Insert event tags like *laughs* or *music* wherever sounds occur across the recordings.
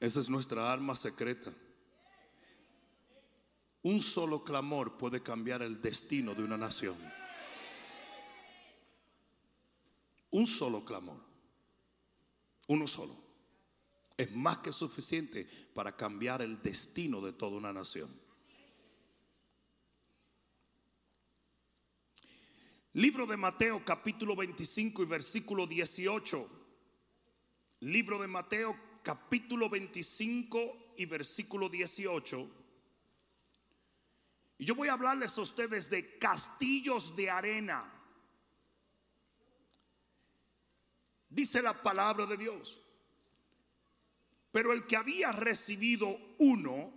Esa es nuestra arma secreta. Un solo clamor puede cambiar el destino de una nación. Un solo clamor. Uno solo. Es más que suficiente para cambiar el destino de toda una nación. Libro de Mateo capítulo 25 y versículo 18. Libro de Mateo capítulo 25 y versículo 18. Y yo voy a hablarles a ustedes de castillos de arena. Dice la palabra de Dios. Pero el que había recibido uno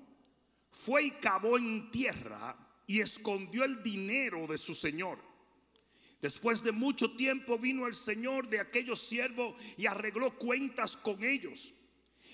fue y cavó en tierra y escondió el dinero de su señor. Después de mucho tiempo vino el señor de aquellos siervos y arregló cuentas con ellos.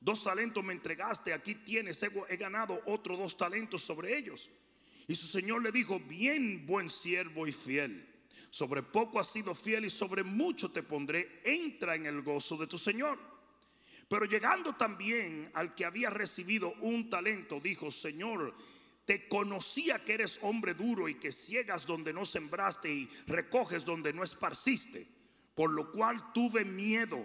Dos talentos me entregaste, aquí tienes, he, ganado otros dos talentos sobre ellos. Y su señor le dijo, bien buen siervo y fiel, sobre poco has sido fiel y sobre mucho te pondré, entra en el gozo de tu señor. Pero llegando también al que había recibido un talento, dijo, Señor, te conocía que eres hombre duro y que ciegas donde no sembraste y recoges donde no esparciste, por lo cual tuve miedo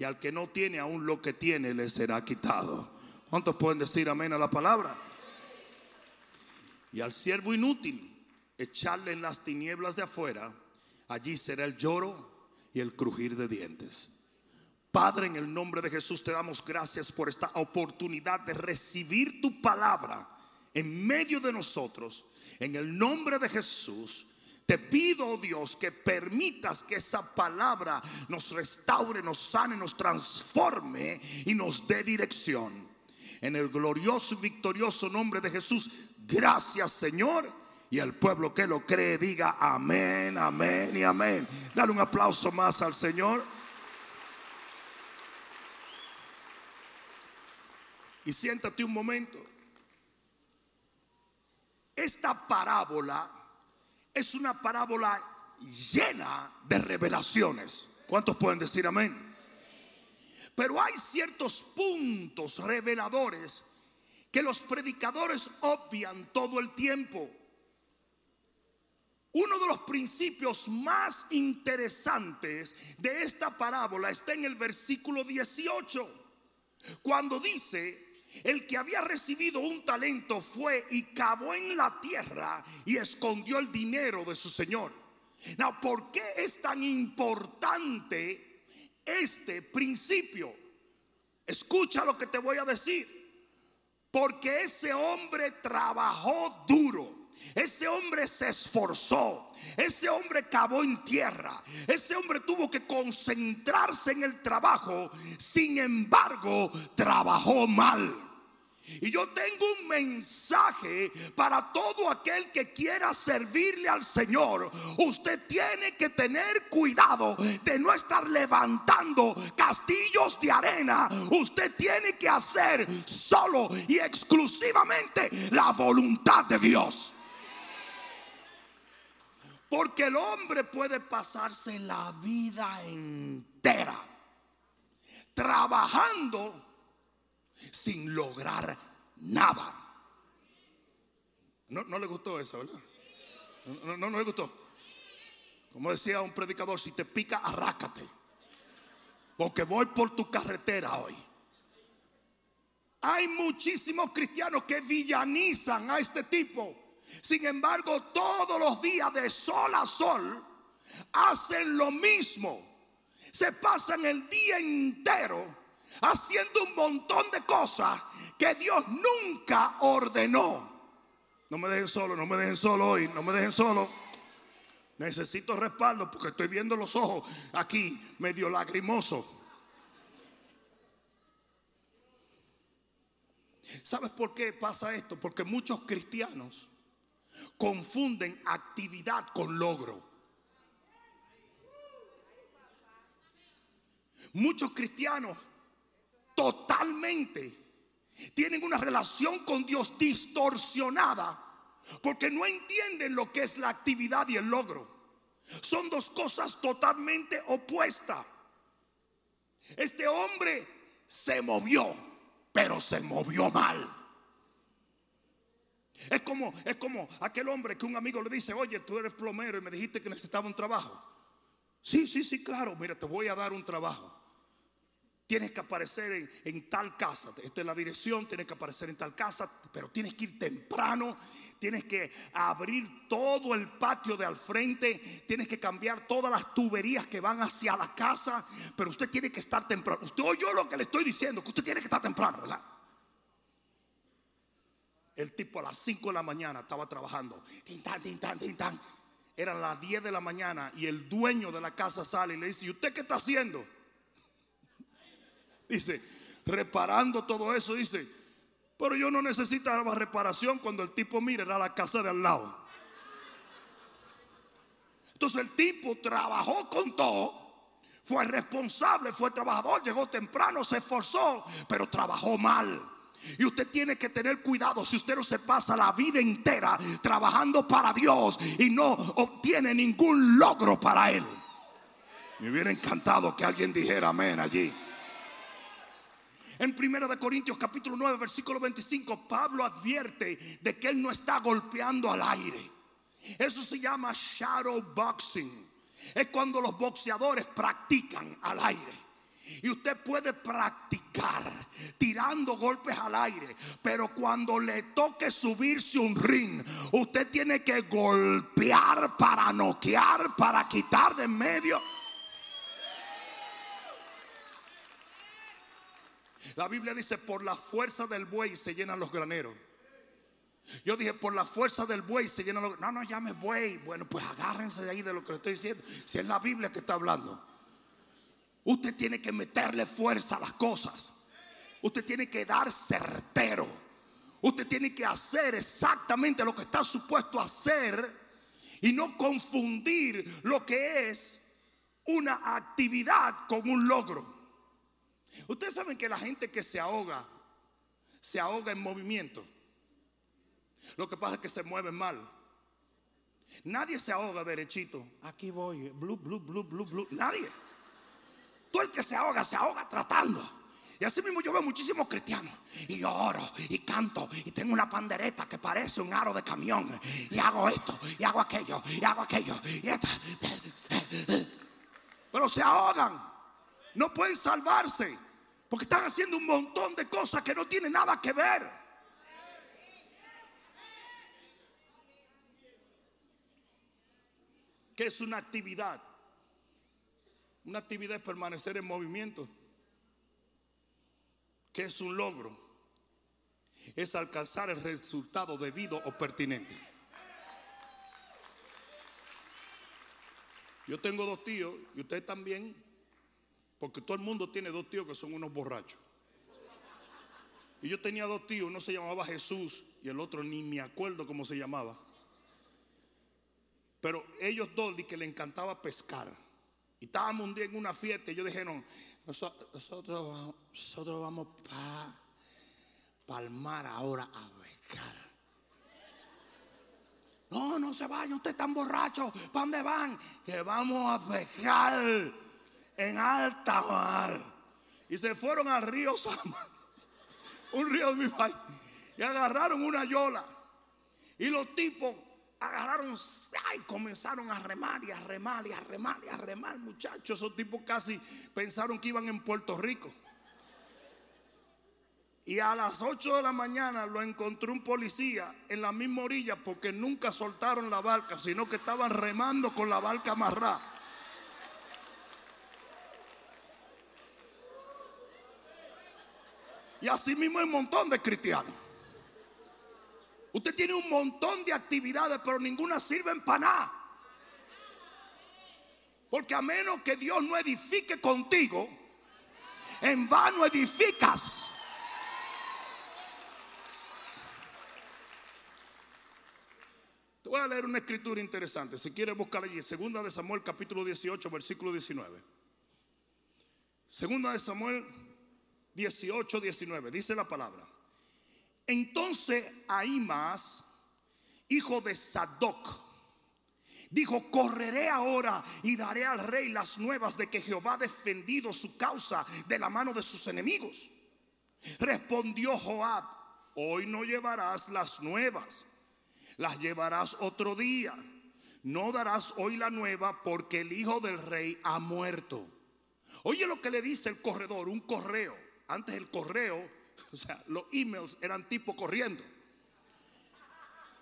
y al que no tiene aún lo que tiene le será quitado. ¿Cuántos pueden decir amén a la palabra? Y al siervo inútil, echarle en las tinieblas de afuera, allí será el lloro y el crujir de dientes. Padre, en el nombre de Jesús te damos gracias por esta oportunidad de recibir tu palabra en medio de nosotros. En el nombre de Jesús. Te pido, oh Dios, que permitas que esa palabra nos restaure, nos sane, nos transforme y nos dé dirección. En el glorioso y victorioso nombre de Jesús, gracias Señor. Y el pueblo que lo cree diga amén, amén y amén. Dale un aplauso más al Señor. Y siéntate un momento. Esta parábola es una parábola llena de revelaciones. ¿Cuántos pueden decir amén? Pero hay ciertos puntos reveladores que los predicadores obvian todo el tiempo. Uno de los principios más interesantes de esta parábola está en el versículo 18, cuando dice, el que había recibido un talento fue y cavó en la tierra y escondió el dinero de su señor. Now, ¿por qué es tan importante este principio? Escucha lo que te voy a decir. Porque ese hombre trabajó duro. Ese hombre se esforzó. Ese hombre cavó en tierra. Ese hombre tuvo que concentrarse en el trabajo. Sin embargo, trabajó mal. Y yo tengo un mensaje para todo aquel que quiera servirle al Señor. Usted tiene que tener cuidado de no estar levantando castillos de arena. Usted tiene que hacer solo y exclusivamente la voluntad de Dios. Porque el hombre puede pasarse la vida entera trabajando sin lograr nada. No, le gustó eso, ¿verdad? No, no, no le gustó. Como decía un predicador, si te pica, arrácate. Porque voy por tu carretera hoy. Hay muchísimos cristianos que villanizan a este tipo Sin embargo, todos los días de sol a sol hacen lo mismo. Se pasan el día entero haciendo un montón de cosas que Dios nunca ordenó. No me dejen solo, no me dejen solo hoy, no me dejen solo. Necesito respaldo porque estoy viendo los ojos aquí medio lagrimoso. ¿Sabes por qué pasa esto? Porque muchos cristianos confunden actividad con logro. Muchos cristianos totalmente tienen una relación con Dios distorsionada porque no entienden lo que es la actividad y el logro. Son dos cosas totalmente opuestas. Este hombre se movió, pero se movió mal. Es como, es como aquel hombre que un amigo le dice, oye, tú eres plomero y me dijiste que necesitaba un trabajo. Sí, sí, sí, claro, mira, te voy a dar un trabajo. Tienes que aparecer en, tal casa. Esta es la dirección, tienes que aparecer en tal casa, pero tienes que ir temprano. Tienes que abrir todo el patio de al frente. Tienes que cambiar todas las tuberías que van hacia la casa. Pero usted tiene que estar temprano. Usted oyó lo que le estoy diciendo, que usted tiene que estar temprano, ¿verdad? El tipo a las 5 de la mañana estaba trabajando. Tintan, tintan. Eran las 10 de la mañana y el dueño de la casa sale y le dice, ¿y usted qué está haciendo? *laughs* Dice, reparando todo eso, dice, pero yo no necesitaba reparación cuando el tipo mira era la casa de al lado. Entonces el tipo trabajó con todo, fue responsable, fue trabajador, llegó temprano, se esforzó, pero trabajó mal. Y usted tiene que tener cuidado si usted no se pasa la vida entera trabajando para Dios y no obtiene ningún logro para Él. Me hubiera encantado que alguien dijera amén allí. En 1 Corintios capítulo 9 versículo 25 Pablo advierte de que él no está golpeando al aire. Eso se llama shadow boxing. Es cuando los boxeadores practican al aire. Y usted puede practicar tirando golpes al aire. Pero cuando le toque subirse un ring, usted tiene que golpear para noquear, para quitar de en medio. La Biblia dice, por la fuerza del buey se llenan los graneros. Yo dije, por la fuerza del buey se llenan los No, no llame buey. Bueno, pues agárrense de ahí de lo que le estoy diciendo. Si es la Biblia que está hablando. Usted tiene que meterle fuerza a las cosas. Usted tiene que dar certero. Usted tiene que hacer exactamente lo que está supuesto a hacer y no confundir lo que es una actividad con un logro. Ustedes saben que la gente que se ahoga, se ahoga en movimiento. Lo que pasa es que se mueven mal. Nadie se ahoga derechito. Aquí voy, blue, blue, blue, blue, blue. Nadie. Todo el que se ahoga, se ahoga tratando. Y así mismo yo veo muchísimos cristianos. Y yo oro y canto. Y tengo una pandereta que parece un aro de camión. Y hago esto, y hago aquello, y hago aquello. Pero se ahogan no pueden salvarse. Porque están haciendo un montón de cosas que no tienen nada que ver. ¿Qué es una actividad? Una actividad es permanecer en movimiento. ¿Qué es un logro? Es alcanzar el resultado debido o pertinente. Yo tengo dos tíos y usted también porque todo el mundo tiene dos tíos que son unos borrachos. Y yo tenía dos tíos, uno se llamaba Jesús y el otro ni me acuerdo cómo se llamaba. Pero ellos dos que le encantaba pescar. Y estábamos un día en una fiesta y yo dije, no, nosotros, nosotros vamos para el mar ahora a pescar. No, no se vayan, ustedes están borrachos. ¿Para dónde van? Que vamos a pescar en alta mar. Y se fueron al río Sama, *laughs* un río de mi país, y agarraron una yola. Y los tipos agarraron y comenzaron a remar y a remar y a remar y a remar, muchachos. Esos tipos casi pensaron que iban en Puerto Rico. Y a las 8 de la mañana lo encontró un policía en la misma orilla porque nunca soltaron la barca, sino que estaban remando con la barca amarrada. Y así mismo hay un montón de cristianos. Usted tiene un montón de actividades, pero ninguna sirve para nada. Porque a menos que Dios no edifique contigo, en vano edificas. Te voy a leer una escritura interesante. Si quieres buscar allí, segunda de Samuel capítulo 18, versículo 19. Segunda de Samuel 18, 19. Dice la palabra. Entonces Ahimas, hijo de Sadoc, dijo, correré ahora y daré al rey las nuevas de que Jehová ha defendido su causa de la mano de sus enemigos. Respondió Joab, hoy no llevarás las nuevas, las llevarás otro día. No darás hoy la nueva porque el hijo del rey ha muerto. Oye lo que le dice el corredor, un correo. Antes el correo o sea, los emails eran tipo corriendo.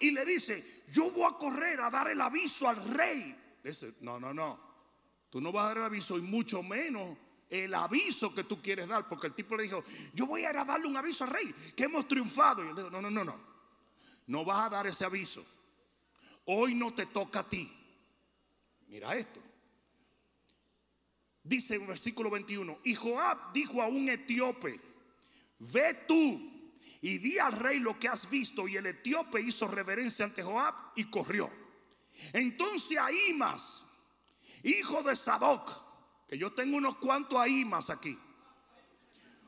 Y le dice, yo voy a correr a dar el aviso al rey. Dice, no, no, no. Tú no vas a dar el aviso y mucho menos el aviso que tú quieres dar. Porque el tipo le dijo, yo voy a ir a darle un aviso al rey, que hemos triunfado. Y él dijo, no, no, no, no. No vas a dar ese aviso. Hoy no te toca a ti. Mira esto. Dice en versículo 21, y Joab dijo a un etíope, ve tú y di al rey lo que has visto. Y el etíope hizo reverencia ante Joab y corrió. Entonces Ahimas, hijo de Sadoc, que yo tengo unos cuantos Ahimas aquí,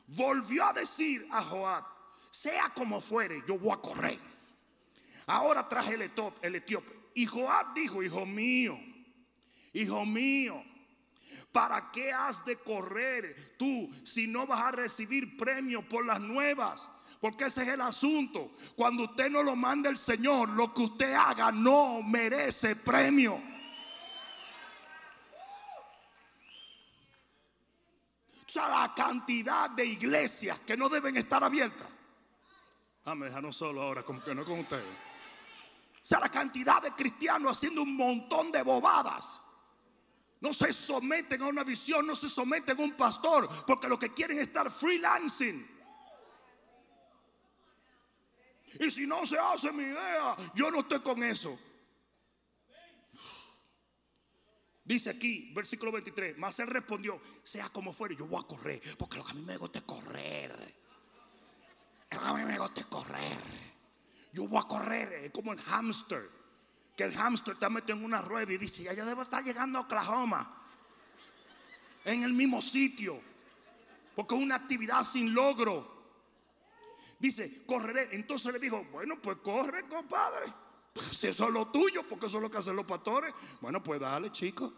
volvió a decir a Joab, sea como fuere, yo voy a correr. Ahora traje el etíope, el. Y Joab dijo, hijo mío, hijo mío, ¿Para qué has de correr tú si no vas a recibir premio por las nuevas? Porque ese es el asunto. Cuando usted no lo manda el Señor, lo que usted haga no merece premio. O sea, la cantidad de iglesias que no deben estar abiertas. Ah, me dejaron solo ahora, como que no con ustedes. O sea, la cantidad de cristianos haciendo un montón de bobadas no se someten a una visión, no se someten a un pastor, porque lo que quieren es estar freelancing. Y si no se hace mi idea, yo no estoy con eso. Dice aquí, versículo 23, más él respondió, sea como fuere, yo voy a correr, porque lo que a mí me gusta es correr. Lo que a mí me gusta correr. Yo voy a correr, es como el hámster el hámster está metido en una rueda y dice, ya, ya debo estar llegando a Oklahoma. En el mismo sitio. Porque es una actividad sin logro. Dice, correré. Entonces le dijo, bueno, pues corre, compadre. si eso es lo tuyo, porque eso es lo que hacen los pastores. Bueno, pues dale, chicos.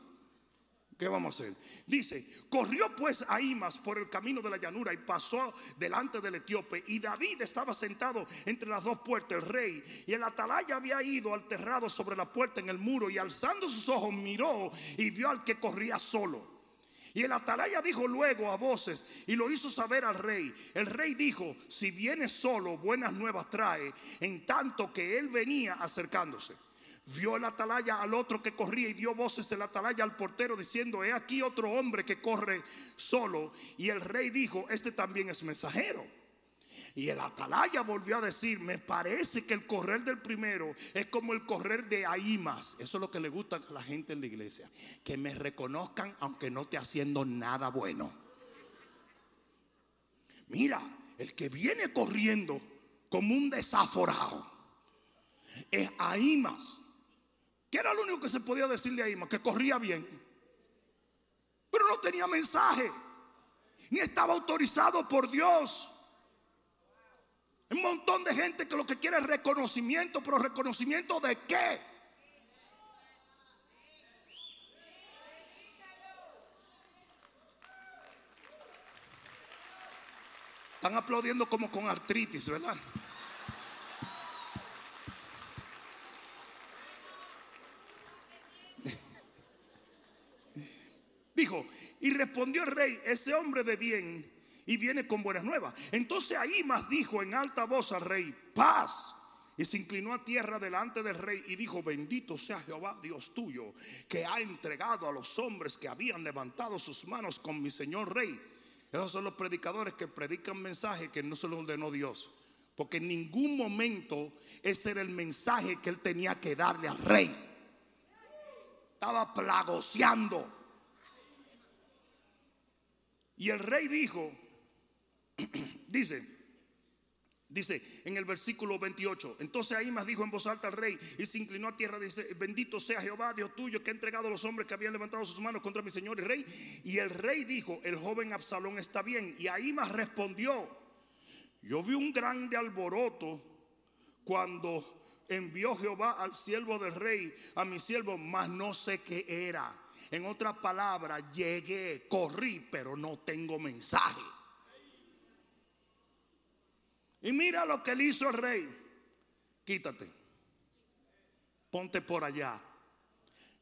¿Qué vamos a hacer? Dice, corrió pues Ahimas por el camino de la llanura y pasó delante del etíope. Y David estaba sentado entre las dos puertas, el rey. Y el atalaya había ido alterrado sobre la puerta en el muro. Y alzando sus ojos miró y vio al que corría solo. Y el atalaya dijo luego a voces y lo hizo saber al rey. El rey dijo, si viene solo, buenas nuevas trae, en tanto que él venía acercándose. Vio el atalaya al otro que corría y dio voces el atalaya al portero diciendo, he aquí otro hombre que corre solo. Y el rey dijo, este también es mensajero. Y el atalaya volvió a decir, me parece que el correr del primero es como el correr de Ahimas. Eso es lo que le gusta a la gente en la iglesia. Que me reconozcan aunque no esté haciendo nada bueno. Mira, el que viene corriendo como un desaforado es Ahimas. ¿Qué era lo único que se podía decirle a Ima? Que corría bien. Pero no tenía mensaje. Ni estaba autorizado por Dios. Un montón de gente que lo que quiere es reconocimiento, pero reconocimiento de qué? Están aplaudiendo como con artritis, ¿verdad? Dijo, y respondió el rey, ese hombre de bien y viene con buenas nuevas. Entonces ahí más dijo en alta voz al rey, paz. Y se inclinó a tierra delante del rey y dijo, bendito sea Jehová Dios tuyo, que ha entregado a los hombres que habían levantado sus manos con mi señor rey. Esos son los predicadores que predican mensajes que no se los ordenó Dios. Porque en ningún momento ese era el mensaje que él tenía que darle al rey. Estaba plagoseando. Y el rey dijo, *clears throat* dice, Dice en el versículo 28. Entonces ahí dijo en voz alta al rey y se inclinó a tierra. Dice: Bendito sea Jehová, Dios tuyo, que ha entregado a los hombres que habían levantado sus manos contra mi señor y rey. Y el rey dijo: El joven Absalón está bien. Y ahí respondió: Yo vi un grande alboroto cuando envió Jehová al siervo del rey, a mi siervo, mas no sé qué era. En otras palabras, llegué, corrí, pero no tengo mensaje. Y mira lo que le hizo el rey. Quítate. Ponte por allá.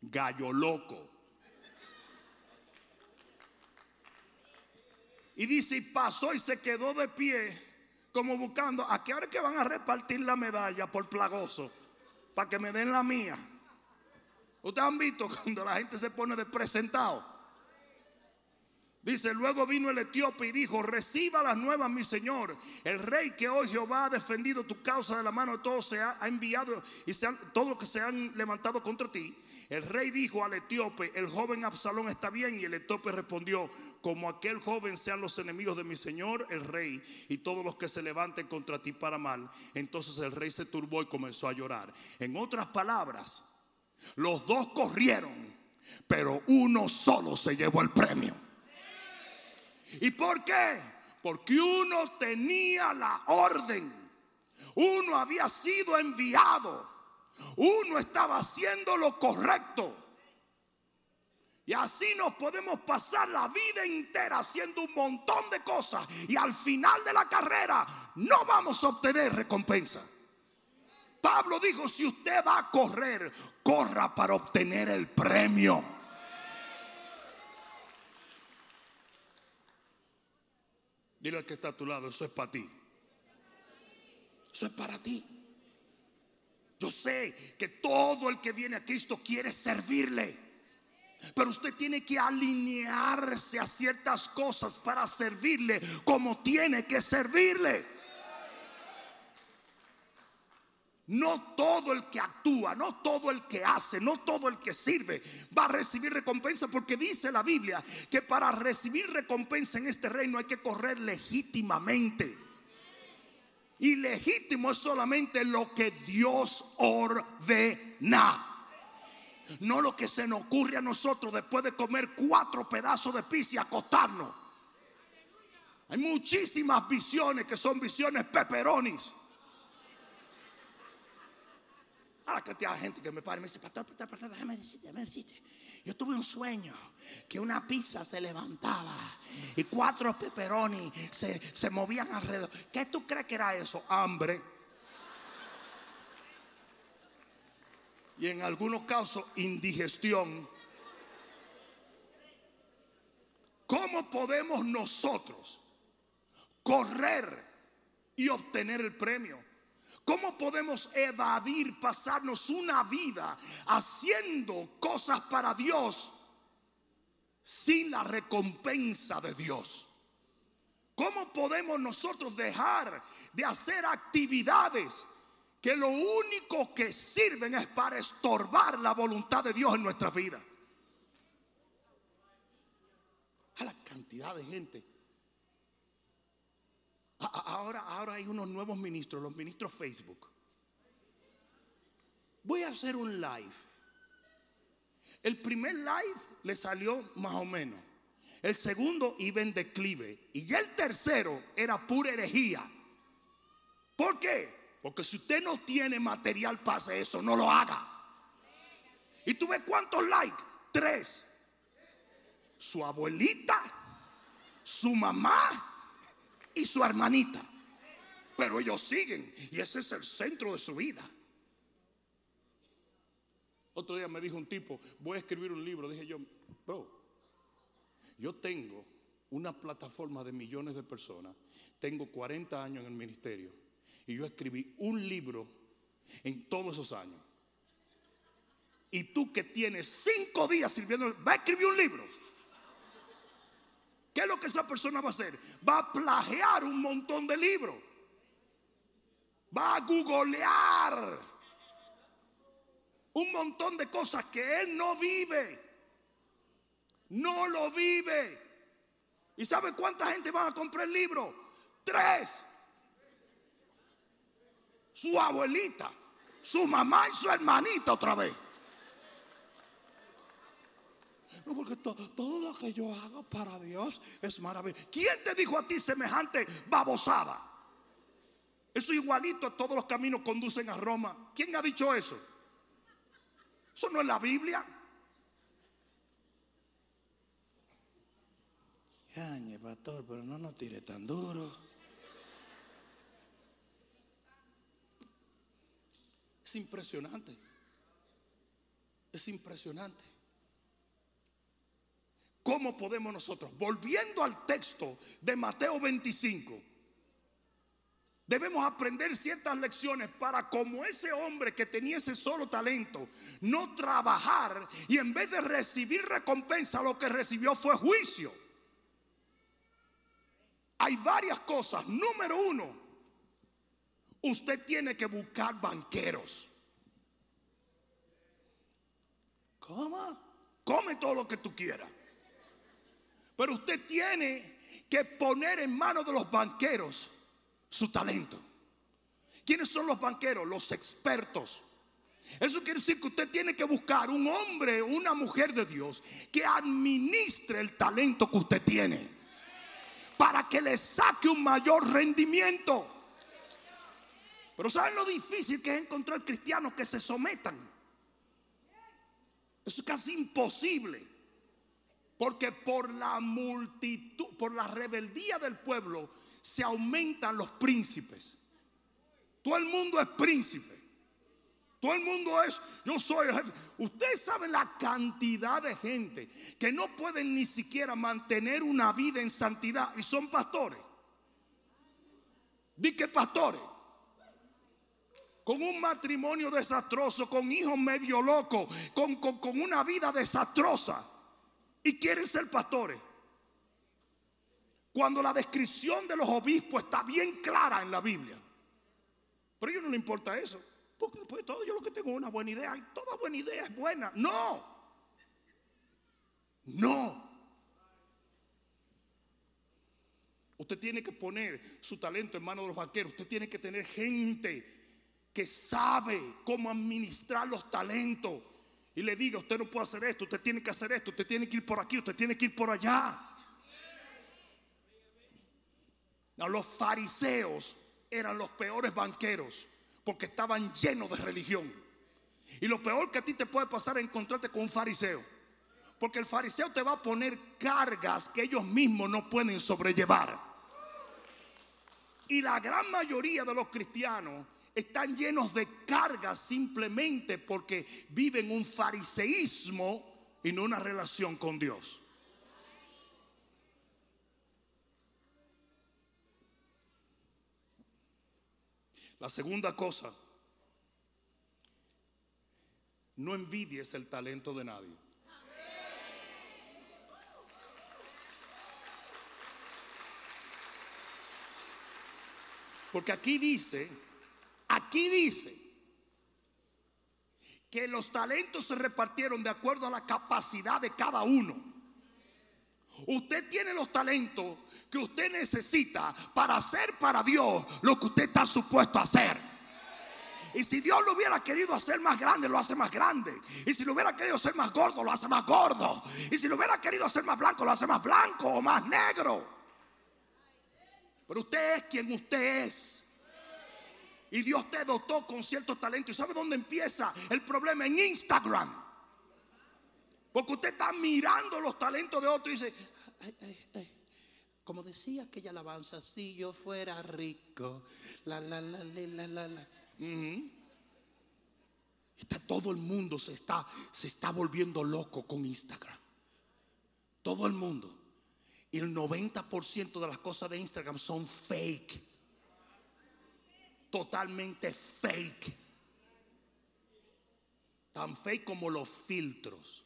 Gallo loco. Y dice, pasó y se quedó de pie, como buscando, ¿a qué hora que van a repartir la medalla por plagoso? Para que me den la mía. Ustedes han visto cuando la gente se pone de presentado. Dice, luego vino el etíope y dijo, reciba las nuevas, mi señor. El rey que hoy Jehová ha defendido tu causa de la mano de todos se ha, enviado y se han, todos los que se han levantado contra ti. El rey dijo al etíope, el joven Absalón está bien. Y el etíope respondió, como aquel joven sean los enemigos de mi señor, el rey, y todos los que se levanten contra ti para mal. Entonces el rey se turbó y comenzó a llorar. En otras palabras, los dos corrieron, pero uno solo se llevó el premio. ¿Y por qué? Porque uno tenía la orden. Uno había sido enviado. Uno estaba haciendo lo correcto. Y así nos podemos pasar la vida entera haciendo un montón de cosas. Y al final de la carrera no vamos a obtener recompensa. Pablo dijo, si usted va a correr, corra para obtener el premio. Dile al que está a tu lado, eso es para ti. Eso es para ti. Yo sé que todo el que viene a Cristo quiere servirle. Pero usted tiene que alinearse a ciertas cosas para servirle como tiene que servirle. No todo el que actúa, no todo el que hace, no todo el que sirve va a recibir recompensa porque dice la Biblia que para recibir recompensa en este reino hay que correr legítimamente. Y legítimo es solamente lo que Dios ordena. No lo que se nos ocurre a nosotros después de comer cuatro pedazos de pizza y acostarnos. Hay muchísimas visiones que son visiones peperonis la cantidad de gente que me para y me dice, pastor, pastor, pastor, déjame decirte, déjame decirte. Yo tuve un sueño que una pizza se levantaba y cuatro peperoni se, se movían alrededor. ¿Qué tú crees que era eso? Hambre. Y en algunos casos, indigestión. ¿Cómo podemos nosotros correr y obtener el premio? ¿Cómo podemos evadir, pasarnos una vida haciendo cosas para Dios sin la recompensa de Dios? ¿Cómo podemos nosotros dejar de hacer actividades que lo único que sirven es para estorbar la voluntad de Dios en nuestra vida? A la cantidad de gente Ahora, ahora hay unos nuevos ministros, los ministros Facebook. Voy a hacer un live. El primer live le salió más o menos. El segundo iba en declive. Y ya el tercero era pura herejía. ¿Por qué? Porque si usted no tiene material para hacer eso, no lo haga. ¿Y tú ves cuántos likes? Tres. Su abuelita, su mamá y su hermanita. Pero ellos siguen y ese es el centro de su vida. Otro día me dijo un tipo, voy a escribir un libro. Dije yo, bro, yo tengo una plataforma de millones de personas. Tengo 40 años en el ministerio y yo escribí un libro en todos esos años. Y tú que tienes cinco días sirviendo, va a escribir un libro. ¿Qué es lo que esa persona va a hacer? Va a plagiar un montón de libros. Va a googlear un montón de cosas que él no vive. No lo vive. ¿Y sabe cuánta gente va a comprar el libro? Tres. Su abuelita, su mamá y su hermanita otra vez. Porque todo lo que yo hago para Dios es maravilloso. ¿Quién te dijo a ti semejante babosada? Eso igualito todos los caminos conducen a Roma. ¿Quién ha dicho eso? Eso no es la Biblia. Yañe, pastor, pero no nos tire tan duro. Es impresionante. Es impresionante. ¿Cómo podemos nosotros, volviendo al texto de Mateo 25, debemos aprender ciertas lecciones para como ese hombre que tenía ese solo talento, no trabajar y en vez de recibir recompensa, lo que recibió fue juicio? Hay varias cosas. Número uno, usted tiene que buscar banqueros. ¿Cómo? Come todo lo que tú quieras. Pero usted tiene que poner en manos de los banqueros su talento. ¿Quiénes son los banqueros? Los expertos. Eso quiere decir que usted tiene que buscar un hombre, una mujer de Dios que administre el talento que usted tiene para que le saque un mayor rendimiento. Pero ¿saben lo difícil que es encontrar cristianos que se sometan? Eso es casi imposible. Porque por la multitud, por la rebeldía del pueblo, se aumentan los príncipes. Todo el mundo es príncipe. Todo el mundo es, yo soy el jefe. Ustedes saben la cantidad de gente que no pueden ni siquiera mantener una vida en santidad y son pastores. Di que pastores. Con un matrimonio desastroso, con hijos medio locos, con, con una vida desastrosa y quieren ser pastores. Cuando la descripción de los obispos está bien clara en la Biblia. Pero a ellos no le importa eso. Porque después de todo yo lo que tengo es una buena idea. Y toda buena idea es buena. No. No. Usted tiene que poner su talento en manos de los vaqueros. Usted tiene que tener gente que sabe cómo administrar los talentos y le diga, usted no puede hacer esto, usted tiene que hacer esto, usted tiene que ir por aquí, usted tiene que ir por allá. los fariseos eran los peores banqueros porque estaban llenos de religión. Y lo peor que a ti te puede pasar es encontrarte con un fariseo. Porque el fariseo te va a poner cargas que ellos mismos no pueden sobrellevar. Y la gran mayoría de los cristianos están llenos de cargas simplemente porque viven un fariseísmo y no una relación con Dios. La segunda cosa, no envidies el talento de nadie. Porque aquí dice Aquí dice que los talentos se repartieron de acuerdo a la capacidad de cada uno. Usted tiene los talentos que usted necesita para hacer para Dios lo que usted está supuesto a hacer. Y si Dios lo hubiera querido hacer más grande, lo hace más grande. Y si lo hubiera querido hacer más gordo, lo hace más gordo. Y si lo hubiera querido hacer más blanco, lo hace más blanco o más negro. Pero usted es quien usted es. Y Dios te dotó con ciertos talentos. ¿Y sabe dónde empieza el problema? En Instagram. Porque usted está mirando los talentos de otro y dice, como decía aquella alabanza, si yo fuera rico, la, la, la, la, la, la. Está todo el mundo se está, se está volviendo loco con Instagram. Todo el mundo. Y el 90% de las cosas de Instagram son fake. Totalmente fake. Tan fake como los filtros.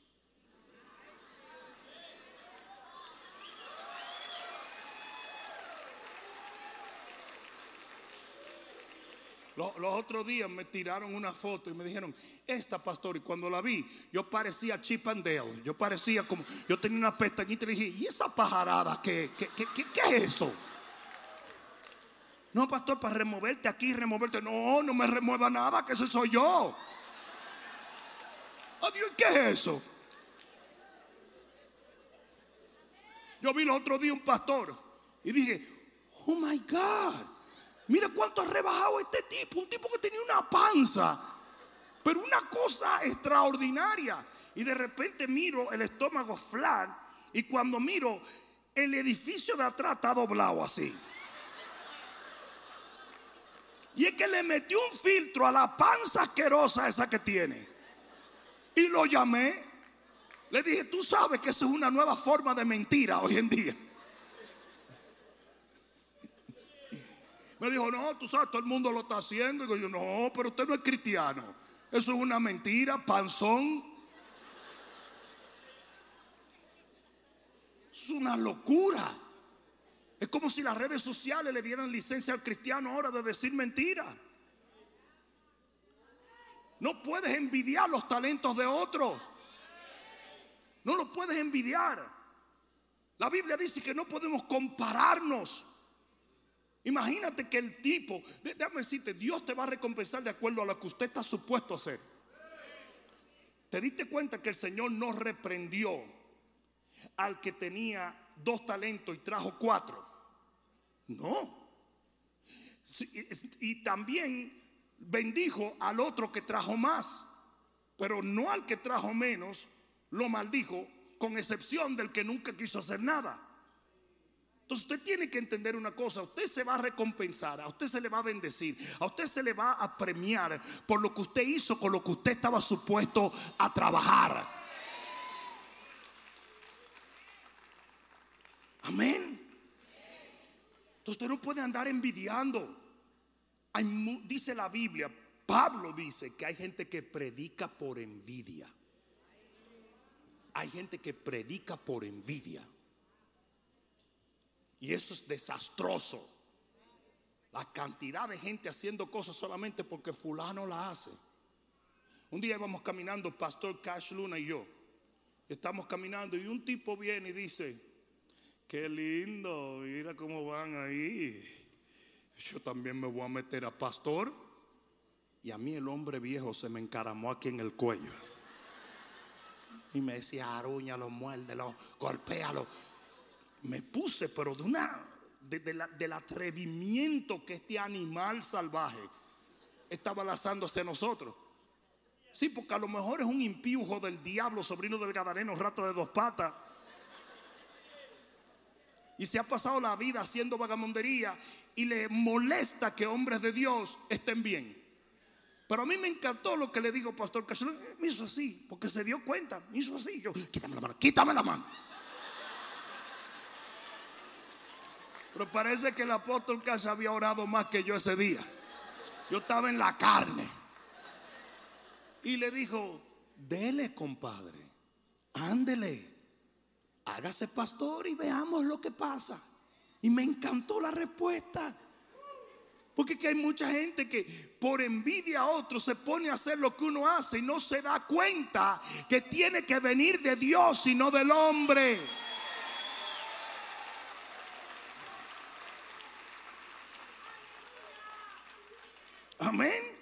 Los, otros días me tiraron una foto y me dijeron, esta pastor, y cuando la vi, yo parecía Chip and Dale, yo parecía como, yo tenía una pestañita y dije, ¿y esa pajarada qué, qué, qué, es eso? No, pastor, para removerte aquí, removerte. No, no me remueva nada, que ese soy yo. Adiós, ¿qué es eso? Yo vi el otro día un pastor y dije, oh my God. Mira cuánto ha rebajado este tipo, un tipo que tenía una panza, pero una cosa extraordinaria. Y de repente miro el estómago flat y cuando miro el edificio de atrás está doblado así. Y es que le metió un filtro a la panza asquerosa esa que tiene. Y lo llamé. Le dije, tú sabes que eso es una nueva forma de mentira hoy en día. Me dijo, no, tú sabes, todo el mundo lo está haciendo. Y yo, no, pero usted no es cristiano. Eso es una mentira, panzón. Es una locura. Es como si las redes sociales le dieran licencia al cristiano ahora de decir mentira. No puedes envidiar los talentos de otros. No lo puedes envidiar. La Biblia dice que no podemos compararnos Imagínate que el tipo, déjame decirte, Dios te va a recompensar de acuerdo a lo que usted está supuesto a hacer. ¿Te diste cuenta que el Señor no reprendió al que tenía dos talentos y trajo cuatro? No. Y también bendijo al otro que trajo más, pero no al que trajo menos, lo maldijo, con excepción del que nunca quiso hacer nada. Entonces usted tiene que entender una cosa, usted se va a recompensar, a usted se le va a bendecir, a usted se le va a premiar por lo que usted hizo con lo que usted estaba supuesto a trabajar. Amén. Entonces usted no puede andar envidiando. dice la Biblia, Pablo dice que hay gente que predica por envidia. Hay gente que predica por envidia. Y eso es desastroso. La cantidad de gente haciendo cosas solamente porque fulano la hace. Un día íbamos caminando, Pastor Cash Luna y yo. Estamos caminando y un tipo viene y dice, qué lindo, mira cómo van ahí. Yo también me voy a meter a pastor. Y a mí el hombre viejo se me encaramó aquí en el cuello. Y me decía, aruñalo, muérdelo, golpéalo me puse, pero de una, del atrevimiento que este animal salvaje estaba lanzándose a nosotros. Sí, porque a lo mejor es un impiujo del diablo, sobrino del gadareno, rato de dos patas. Y se ha pasado la vida haciendo vagamondería y le molesta que hombres de Dios estén bien. Pero a mí me encantó lo que le dijo Pastor Cachorro. Me hizo así, porque se dio cuenta. Me hizo así. Yo, quítame la mano, quítame la mano. Pero parece que el apóstol casi había orado más que yo ese día. Yo estaba en la carne. Y le dijo, dele compadre, ándele, hágase pastor y veamos lo que pasa. Y me encantó la respuesta. Porque que hay mucha gente que por envidia a otros se pone a hacer lo que uno hace y no se da cuenta que tiene que venir de Dios y no del hombre. Amén.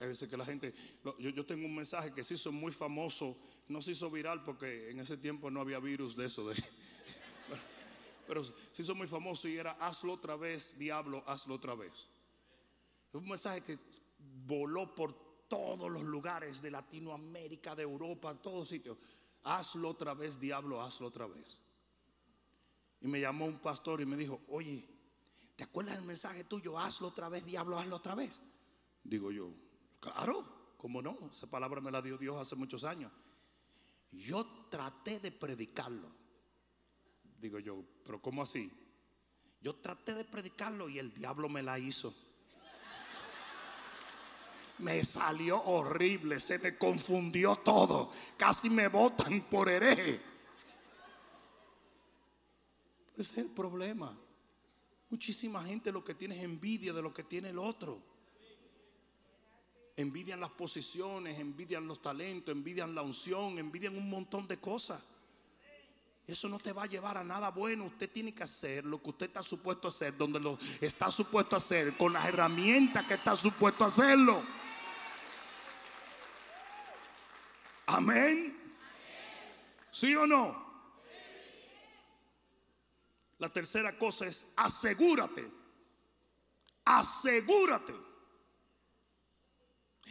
Hay veces que la gente, yo, tengo un mensaje que se hizo muy famoso, no se hizo viral porque en ese tiempo no había virus de eso, de, *laughs* pero se hizo muy famoso y era hazlo otra vez, diablo, hazlo otra vez. Es un mensaje que voló por todos los lugares de Latinoamérica, de Europa, todos sitios. Hazlo otra vez, diablo, hazlo otra vez. Y me llamó un pastor y me dijo, oye, ¿te acuerdas del mensaje tuyo? Hazlo otra vez, diablo, hazlo otra vez. Digo yo, claro, ¿Cómo no? Esa palabra me la dio Dios hace muchos años. Yo traté de predicarlo. Digo yo, pero ¿cómo así? Yo traté de predicarlo y el diablo me la hizo. Me salió horrible, se me confundió todo. Casi me botan por hereje. Ese es el problema. Muchísima gente lo que tiene es envidia de lo que tiene el otro. Envidian las posiciones, envidian los talentos, envidian la unción, envidian un montón de cosas. Eso no te va a llevar a nada bueno. Usted tiene que hacer lo que usted está supuesto a hacer, donde lo está supuesto a hacer, con las herramientas que está supuesto a hacerlo. Amén. ¿Sí o no? La tercera cosa es asegúrate. Asegúrate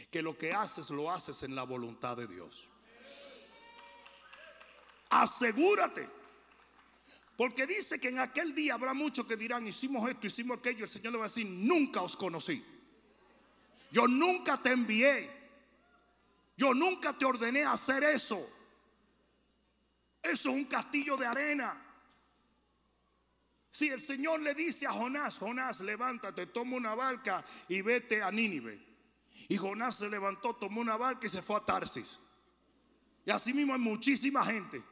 que lo que haces lo haces en la voluntad de Dios. Asegúrate. Porque dice que en aquel día habrá muchos que dirán, hicimos esto, hicimos aquello. El Señor le va a decir, nunca os conocí. Yo nunca te envié. Yo nunca te ordené hacer eso. Eso es un castillo de arena. Si el Señor le dice a Jonás, Jonás, levántate, toma una barca y vete a Nínive. Y Jonás se levantó, tomó una barca y se fue a Tarsis. Y así mismo hay muchísima gente.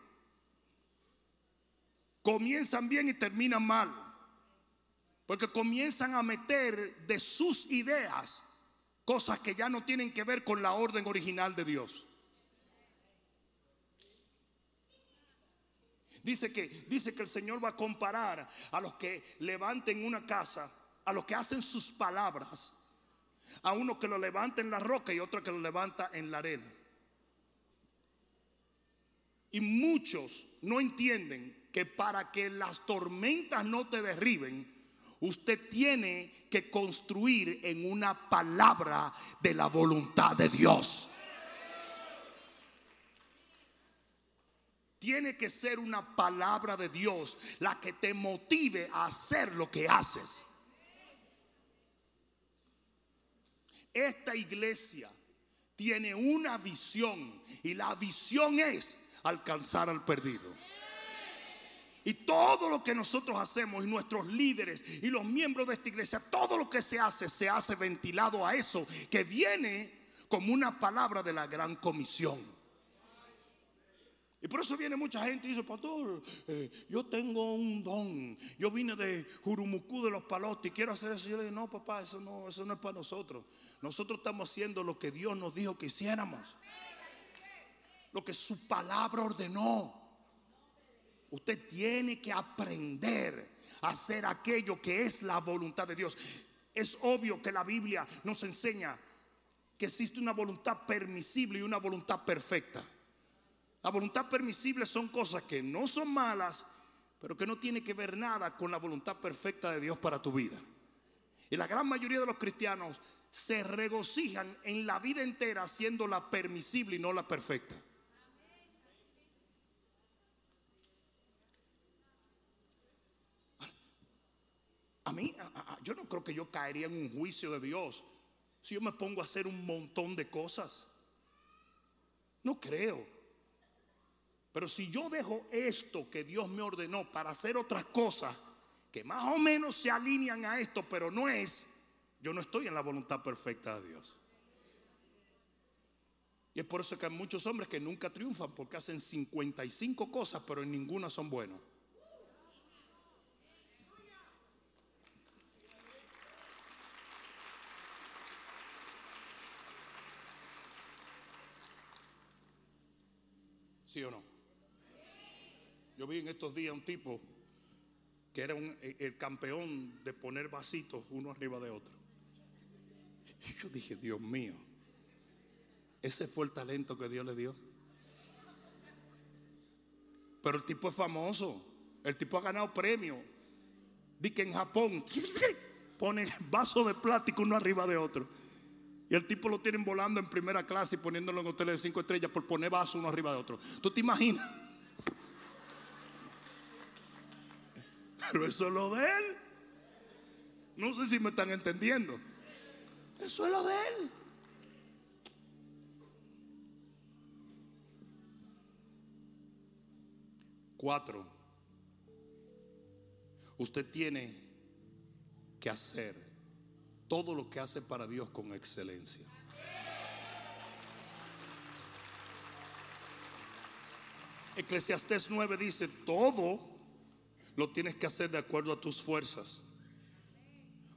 Comienzan bien y terminan mal. Porque comienzan a meter de sus ideas cosas que ya no tienen que ver con la orden original de Dios. Dice que, dice que el Señor va a comparar a los que levanten una casa, a los que hacen sus palabras, a uno que lo levanta en la roca y otro que lo levanta en la arena. Y muchos no entienden que para que las tormentas no te derriben, usted tiene que construir en una palabra de la voluntad de Dios. Tiene que ser una palabra de Dios la que te motive a hacer lo que haces. Esta iglesia tiene una visión y la visión es alcanzar al perdido. Y todo lo que nosotros hacemos y nuestros líderes y los miembros de esta iglesia, todo lo que se hace, se hace ventilado a eso que viene como una palabra de la gran comisión. Y por eso viene mucha gente y dice, pastor, eh, yo tengo un don. Yo vine de Jurumucú de los Palotes y quiero hacer eso. Y yo le digo, no, papá, eso no, eso no es para nosotros. Nosotros estamos haciendo lo que Dios nos dijo que hiciéramos. Lo que su palabra ordenó. Usted tiene que aprender a hacer aquello que es la voluntad de Dios. Es obvio que la Biblia nos enseña que existe una voluntad permisible y una voluntad perfecta. La voluntad permisible son cosas que no son malas, pero que no tienen que ver nada con la voluntad perfecta de Dios para tu vida. Y la gran mayoría de los cristianos se regocijan en la vida entera haciendo la permisible y no la perfecta. A mí, yo no creo que yo caería en un juicio de Dios si yo me pongo a hacer un montón de cosas. No creo. Pero si yo dejo esto que Dios me ordenó para hacer otras cosas que más o menos se alinean a esto, pero no es, yo no estoy en la voluntad perfecta de Dios. Y es por eso que hay muchos hombres que nunca triunfan porque hacen 55 cosas, pero en ninguna son buenos. ¿Sí o no? Yo vi en estos días un tipo que era el campeón de poner vasitos uno arriba de otro. Y yo dije, Dios mío, ese fue el talento que Dios le dio. Pero el tipo es famoso, el tipo ha ganado premio. Vi que en Japón *laughs* pone vasos de plástico uno arriba de otro. Y el tipo lo tienen volando en primera clase y poniéndolo en hoteles de cinco estrellas por poner vasos uno arriba de otro. ¿Tú te imaginas? *laughs* Pero eso es lo de él. No sé si me están entendiendo. Eso es de Él. Cuatro, usted tiene que hacer todo lo que hace para Dios con excelencia. Eclesiastés 9 dice, todo lo tienes que hacer de acuerdo a tus fuerzas.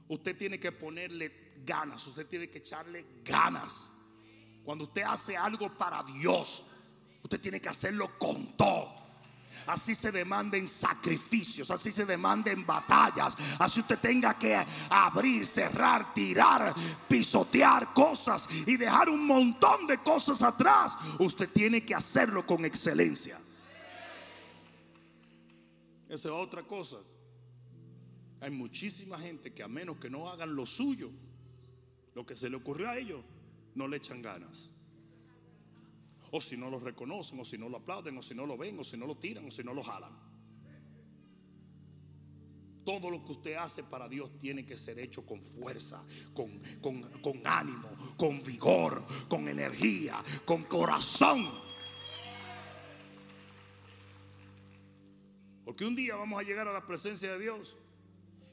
Usted tiene que ponerle ganas, usted tiene que echarle ganas. Cuando usted hace algo para Dios, usted tiene que hacerlo con todo. Así se demanden sacrificios, así se demanden batallas, así usted tenga que abrir, cerrar, tirar, pisotear cosas y dejar un montón de cosas atrás. Usted tiene que hacerlo con excelencia. Esa es otra cosa. Hay muchísima gente que a menos que no hagan lo suyo, lo que se le ocurrió a ellos, no le echan ganas. O si no lo reconocen, o si no lo aplauden, o si no lo ven, o si no lo tiran, o si no lo jalan. Todo lo que usted hace para Dios tiene que ser hecho con fuerza, con, con, con ánimo, con vigor, con energía, con corazón. Porque un día vamos a llegar a la presencia de Dios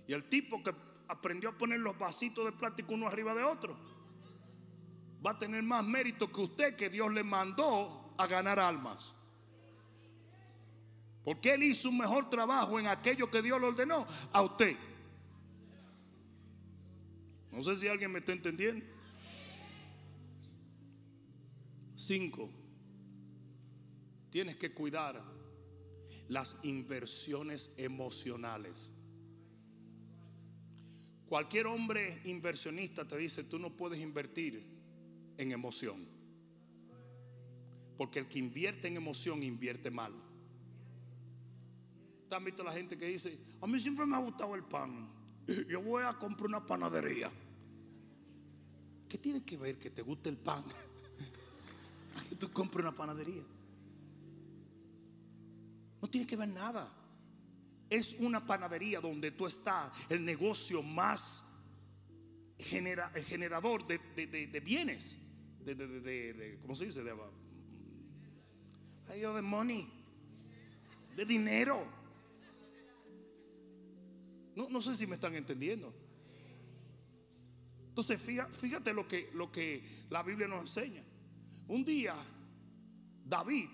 y el tipo que aprendió a poner los vasitos de plástico uno arriba de otro va a tener más mérito que usted que Dios le mandó a ganar almas. Porque él hizo un mejor trabajo en aquello que Dios le ordenó a usted. No sé si alguien me está entendiendo. Cinco, tienes que cuidar las inversiones emocionales. Cualquier hombre inversionista te dice, tú no puedes invertir en emoción. Porque el que invierte en emoción invierte mal. ¿Te han visto la gente que dice, a mí siempre me ha gustado el pan? Yo voy a comprar una panadería. ¿Qué tiene que ver que te guste el pan? *laughs* que tú compres una panadería. No tiene que ver nada. Es una panadería donde tú estás, el negocio más generador de, bienes. De, ¿Cómo se dice? De, de money. De dinero. No, no sé si me están entendiendo. Entonces, fíjate lo, que, lo que la Biblia nos enseña. Un día, David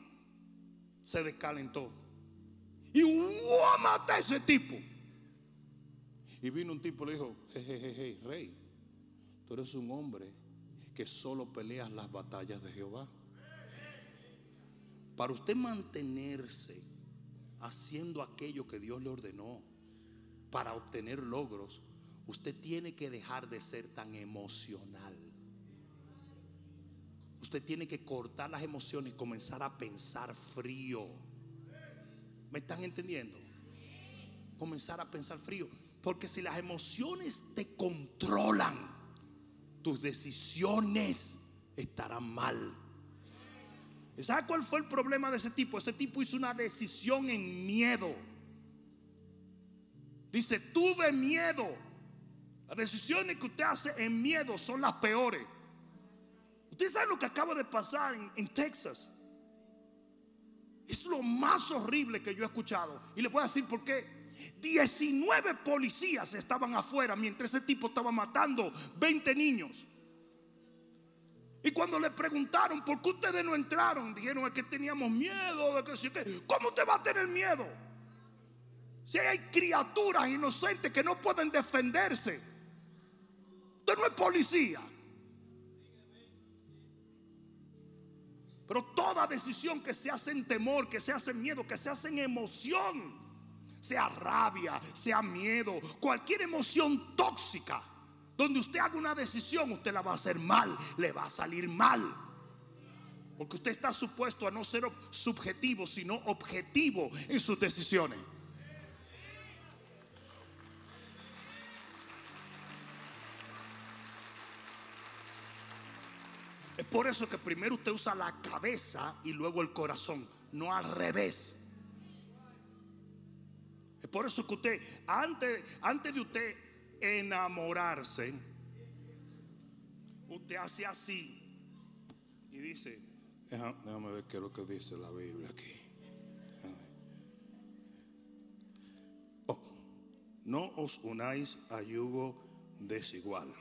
se descalentó. Y voy a a ese tipo. Y vino un tipo y le dijo, jejeje, rey, tú eres un hombre que solo peleas las batallas de Jehová. Para usted mantenerse haciendo aquello que Dios le ordenó para obtener logros, usted tiene que dejar de ser tan emocional. Usted tiene que cortar las emociones y comenzar a pensar frío. ¿Me están entendiendo? Comenzar a pensar frío. Porque si las emociones te controlan, tus decisiones estarán mal. ¿Sabes cuál fue el problema de ese tipo? Ese tipo hizo una decisión en miedo. Dice, tuve miedo. Las decisiones que usted hace en miedo son las peores. Usted sabe lo que acaba de pasar en, en Texas. Es lo más horrible que yo he escuchado. Y le voy a decir por qué. 19 policías estaban afuera mientras ese tipo estaba matando 20 niños. Y cuando le preguntaron por qué ustedes no entraron, dijeron es que teníamos miedo de que ¿Cómo usted va a tener miedo? Si hay criaturas inocentes que no pueden defenderse. Usted no es policía. Pero toda decisión que se hace en temor, que se hace en miedo, que se hace en emoción, sea rabia, sea miedo, cualquier emoción tóxica, donde usted haga una decisión, usted la va a hacer mal, le va a salir mal. Porque usted está supuesto a no ser subjetivo, sino objetivo en sus decisiones. por eso que primero usted usa la cabeza y luego el corazón, no al revés. Es por eso que usted, antes, antes de usted enamorarse, usted hace así y dice, déjame ver qué es lo que dice la Biblia aquí. Oh, no os unáis a yugo desigual.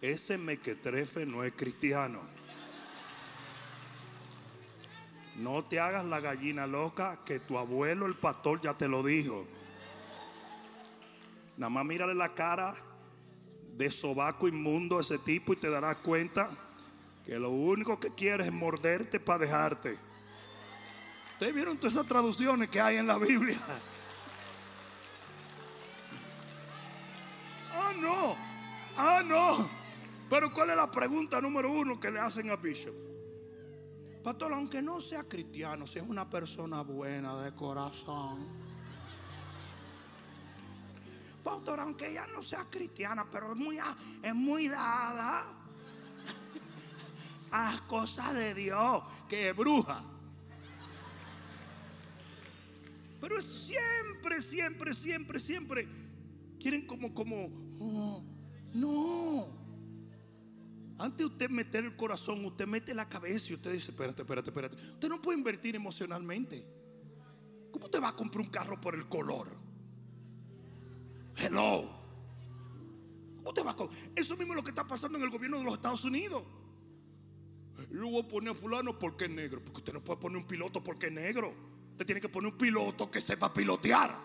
Ese mequetrefe no es cristiano. No te hagas la gallina loca que tu abuelo, el pastor, ya te lo dijo. Nada más mírale la cara de sobaco inmundo a ese tipo y te darás cuenta que lo único que quiere es morderte para dejarte. Ustedes vieron todas esas traducciones que hay en la Biblia. Ah, no. Ah, no. Pero ¿cuál es la pregunta número uno que le hacen a Bishop? Pastor, aunque no sea cristiano, si es una persona buena de corazón. Pastor, aunque ella no sea cristiana, pero es muy, es muy dada *laughs* a cosas de Dios, que es bruja. Pero siempre, siempre, siempre, siempre. Quieren como, como, oh, no. Antes de usted meter el corazón, usted mete la cabeza y usted dice, espérate, espérate, espérate. Usted no puede invertir emocionalmente. ¿Cómo te va a comprar un carro por el color? Hello. ¿Cómo te va a Eso mismo es lo que está pasando en el gobierno de los Estados Unidos. Yo voy a poner a fulano porque es negro. Porque usted no puede poner un piloto porque es negro. Usted tiene que poner un piloto que sepa pilotear.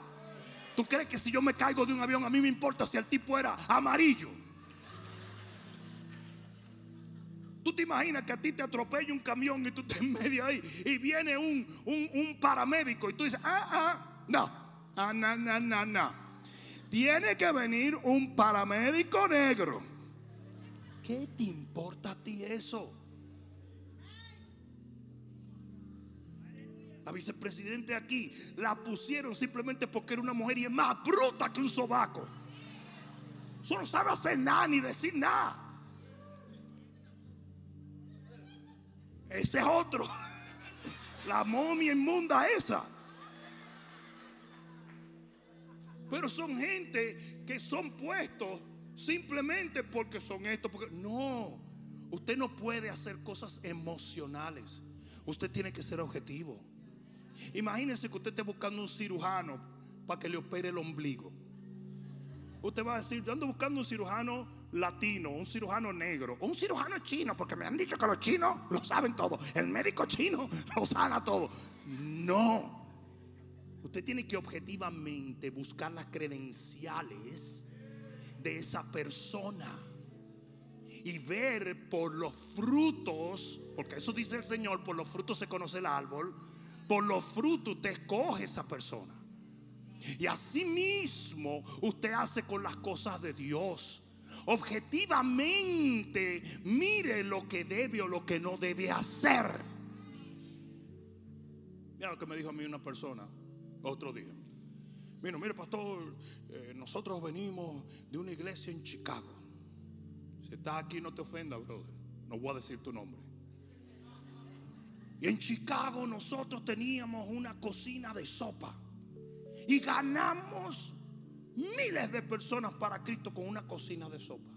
¿Tú crees que si yo me caigo de un avión a mí me importa si el tipo era amarillo? Tú te imaginas que a ti te atropella un camión y tú te en *laughs* medio ahí y viene un, un, paramédico y tú dices, ah, ah, no, ah, no, no, no, no. Tiene que venir un paramédico negro. ¿Qué te importa a ti eso? La vicepresidente aquí la pusieron simplemente porque era una mujer y es más bruta que un sobaco. Eso no sabe hacer nada ni decir nada. Ese es otro. La momia inmunda esa. Pero son gente que son puestos simplemente porque son esto. Porque no, usted no puede hacer cosas emocionales. Usted tiene que ser objetivo. Imagínese que usted esté buscando un cirujano para que le opere el ombligo. Usted va a decir, yo ando buscando un cirujano latino, un cirujano negro, un cirujano chino, porque me han dicho que los chinos lo saben todo. El médico chino *laughs* lo sana todo. No. Usted tiene que objetivamente buscar las credenciales de esa persona y ver por los frutos, porque eso dice el Señor, por los frutos se conoce el árbol, por los frutos usted escoge esa persona. Y así mismo usted hace con las cosas de Dios objetivamente mire lo que debe o lo que no debe hacer. Mira lo que me dijo a mí una persona otro día. Mira, mire, pastor, eh, nosotros venimos de una iglesia en Chicago. Si estás aquí, no te ofenda, brother. No voy a decir tu nombre. Y en Chicago nosotros teníamos una cocina de sopa. Y ganamos miles de personas para Cristo con una cocina de sopa.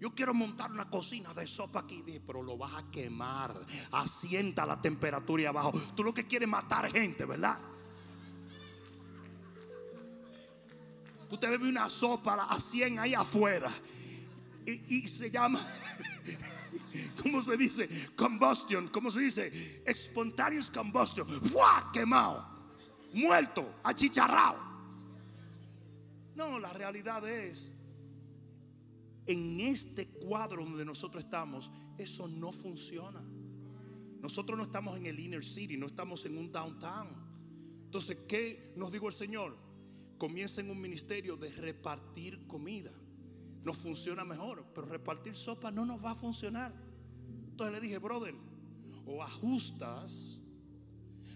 Yo quiero montar una cocina de sopa aquí, pero lo vas a quemar. Asienta la temperatura y abajo. Tú lo que quieres es matar gente, ¿verdad? Tú te bebes una sopa a 100 ahí afuera. Y, se llama, *laughs* ¿cómo se dice? Combustion, ¿cómo se dice? Spontaneous combustion. ¡Fua! Quemado. Muerto, achicharrado. No, la realidad es, en este cuadro donde nosotros estamos, eso no funciona. Nosotros no estamos en el inner city, no estamos en un downtown. Entonces, ¿qué nos dijo el Señor? Comiencen un ministerio de repartir comida. Nos funciona mejor, pero repartir sopa no nos va a funcionar. Entonces le dije, brother, o ajustas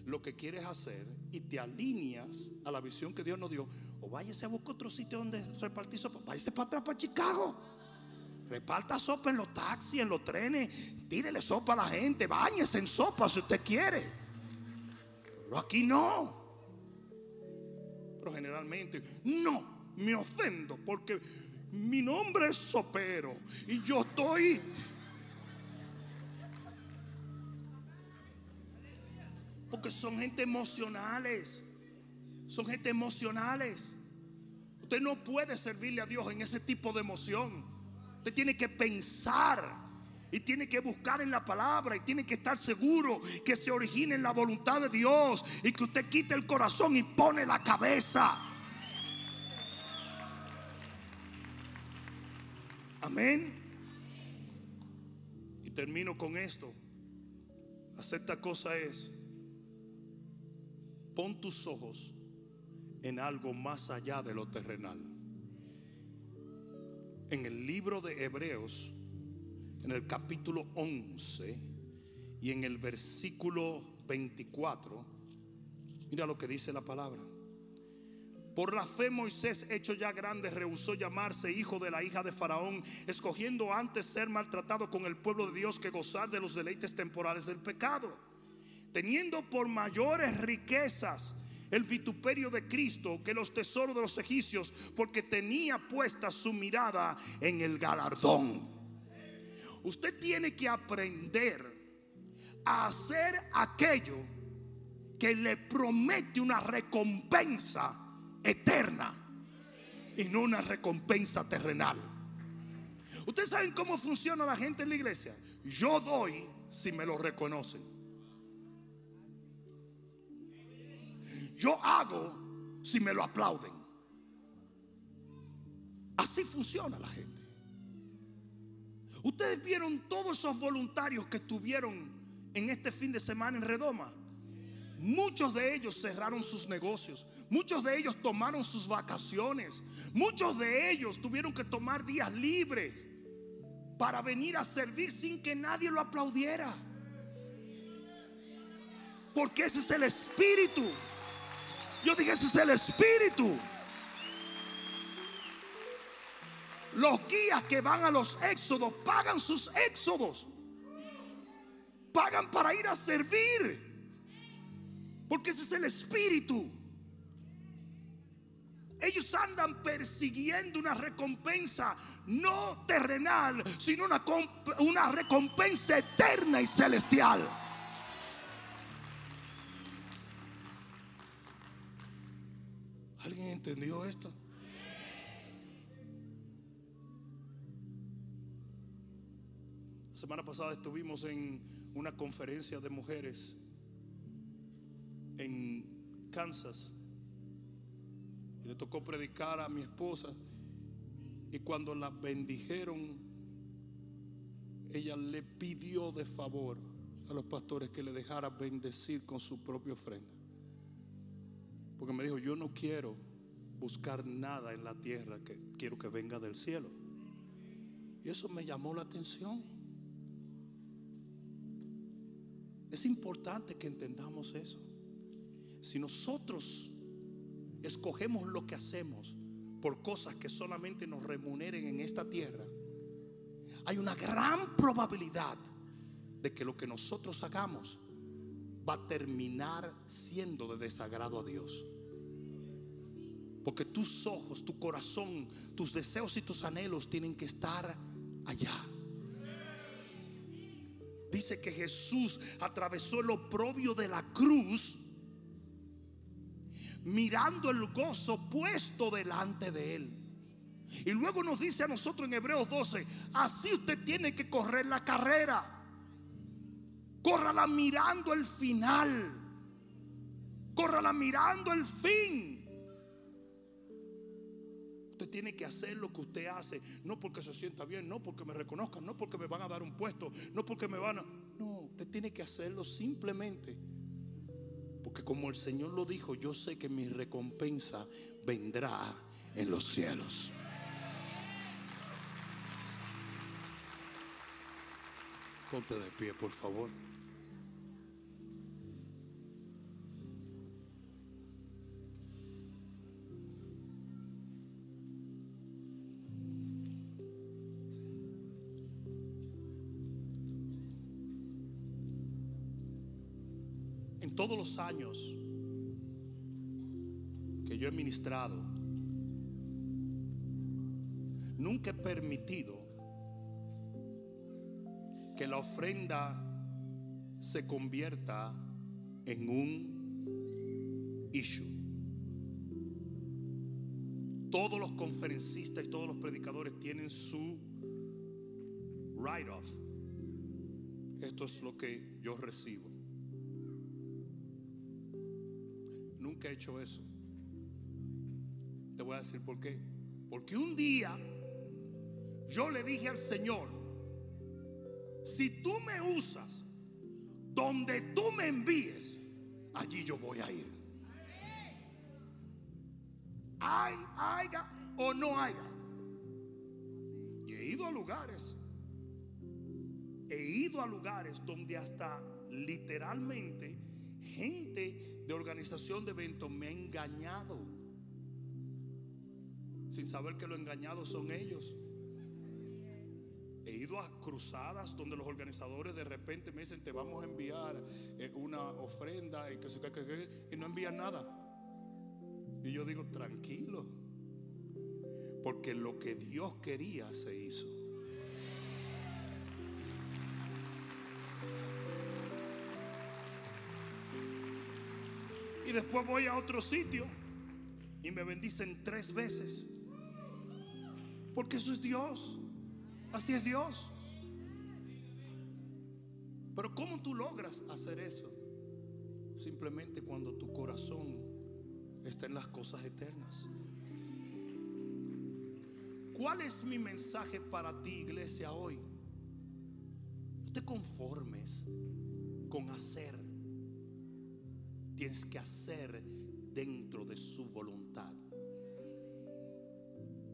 lo que quieres hacer y te alineas a la visión que Dios nos dio, o váyase a buscar otro sitio donde repartir sopa, váyase para atrás, para Chicago. Reparta sopa en los taxis, en los trenes, tírele sopa a la gente, bañese en sopa si usted quiere. Pero aquí no. Pero generalmente, no, me ofendo porque mi nombre es sopero y yo estoy porque son gente emocionales. son gente emocionales. Usted no puede servirle a Dios en ese tipo de emoción. Usted tiene que pensar y tiene que buscar en la palabra y tiene que estar seguro que se origine en la voluntad de Dios y que usted quite el corazón y pone la cabeza. Amén. Y termino con esto. Acepta cosa es, pon tus ojos en algo más allá de lo terrenal. En el libro de Hebreos, en el capítulo 11 y en el versículo 24, mira lo que dice la palabra. Por la fe Moisés, hecho ya grande, rehusó llamarse hijo de la hija de Faraón, escogiendo antes ser maltratado con el pueblo de Dios que gozar de los deleites temporales del pecado, teniendo por mayores riquezas el vituperio de Cristo que los tesoros de los egipcios, porque tenía puesta su mirada en el galardón. Usted tiene que aprender a hacer aquello que le promete una recompensa eterna y no una recompensa terrenal. Ustedes saben cómo funciona la gente en la iglesia. Yo doy si me lo reconocen. Yo hago si me lo aplauden. Así funciona la gente. Ustedes vieron todos esos voluntarios que estuvieron en este fin de semana en Redoma. Muchos de ellos cerraron sus negocios. Muchos de ellos tomaron sus vacaciones. Muchos de ellos tuvieron que tomar días libres para venir a servir sin que nadie lo aplaudiera. Porque ese es el espíritu. Yo dije, ese es el espíritu. Los guías que van a los éxodos pagan sus éxodos. Pagan para ir a servir. Porque ese es el espíritu. Ellos andan persiguiendo una recompensa no terrenal, sino una, una recompensa eterna y celestial. Entendió esto? La semana pasada estuvimos en una conferencia de mujeres en Kansas le tocó predicar a mi esposa. Y cuando la bendijeron, ella le pidió de favor a los pastores que le dejara bendecir con su propia ofrenda. Porque me dijo, yo no quiero buscar nada en la tierra, que quiero que venga del cielo. Y eso me llamó la atención. Es importante que entendamos eso. Si nosotros escogemos lo que hacemos por cosas que solamente nos remuneren en esta tierra, hay una gran probabilidad de que lo que nosotros hagamos va a terminar siendo de desagrado a Dios. Porque tus ojos, tu corazón, tus deseos y tus anhelos tienen que estar allá. Dice que Jesús atravesó el oprobio de la cruz mirando el gozo puesto delante de él. Y luego nos dice a nosotros en Hebreos 12, así usted tiene que correr la carrera. Córrala mirando el final. Córrala mirando el fin. Tiene que hacer lo que usted hace, no porque se sienta bien, no porque me reconozcan, no porque me van a dar un puesto, no porque me van a... No, usted tiene que hacerlo simplemente porque como el Señor lo dijo, yo sé que mi recompensa vendrá en los cielos. Ponte de pie, por favor. Nunca he permitido que la ofrenda se convierta en un issue. Todos los conferencistas y todos los predicadores tienen su write-off. Esto es lo que yo recibo. Nunca he hecho eso. Voy a decir por qué. Porque un día yo le dije al Señor, si tú me usas donde tú me envíes, allí yo voy a ir. Hay, haya o no haya. Y he ido a lugares, he ido a lugares donde hasta literalmente gente de organización de eventos me ha engañado. Sin saber que los engañados son ellos. He ido a cruzadas donde los organizadores de repente me dicen, te vamos a enviar eh, una ofrenda y, que, que, que, y no envían nada. Y yo digo, tranquilo, porque lo que Dios quería se hizo. Y después voy a otro sitio y me bendicen tres veces. Porque eso es Dios. Así es Dios. Pero ¿cómo tú logras hacer eso? Simplemente cuando tu corazón está en las cosas eternas. ¿Cuál es mi mensaje para ti, iglesia, hoy? No te conformes con hacer. Tienes que hacer dentro de su voluntad.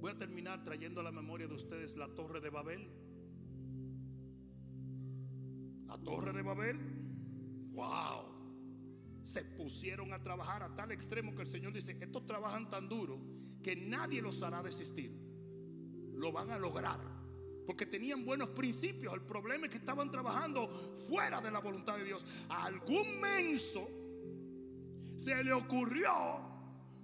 Voy a terminar trayendo a la memoria de ustedes la torre de Babel. La torre de Babel. Wow. Se pusieron a trabajar a tal extremo que el Señor dice, estos trabajan tan duro que nadie los hará desistir. Lo van a lograr. Porque tenían buenos principios. El problema es que estaban trabajando fuera de la voluntad de Dios. A algún menso se le ocurrió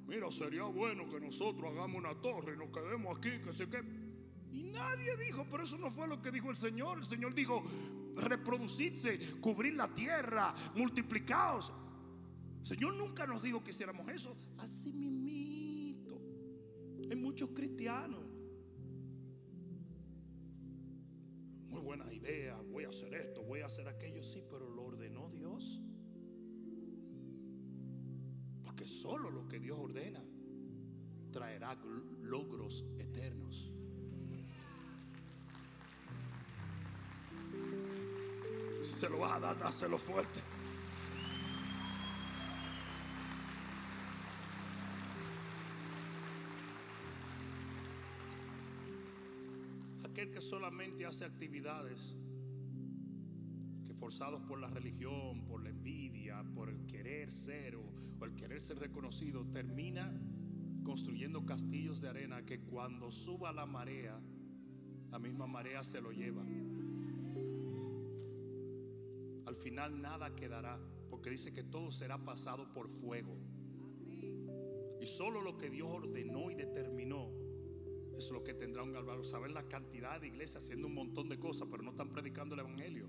mira, sería bueno que nosotros hagamos una torre y nos quedemos aquí, que sé qué. Y nadie dijo, pero eso no fue lo que dijo el Señor. El Señor dijo, reproducirse, cubrir la tierra, multiplicaos. El Señor nunca nos dijo que hiciéramos eso. Así mismito. Hay muchos cristianos. Muy buena idea, voy a hacer esto, voy a hacer aquello, sí, pero que solo lo que Dios ordena traerá logros eternos. Si se lo vas a dar, dáselo fuerte. Aquel que solamente hace actividades forzados por la religión, por la envidia, por el querer ser o, el querer ser reconocido, termina construyendo castillos de arena que cuando suba la marea, la misma marea se lo lleva. Al final nada quedará, porque dice que todo será pasado por fuego. Y solo lo que Dios ordenó y determinó es lo que tendrá un galvano. Saben la cantidad de iglesias haciendo un montón de cosas, pero no están predicando el evangelio.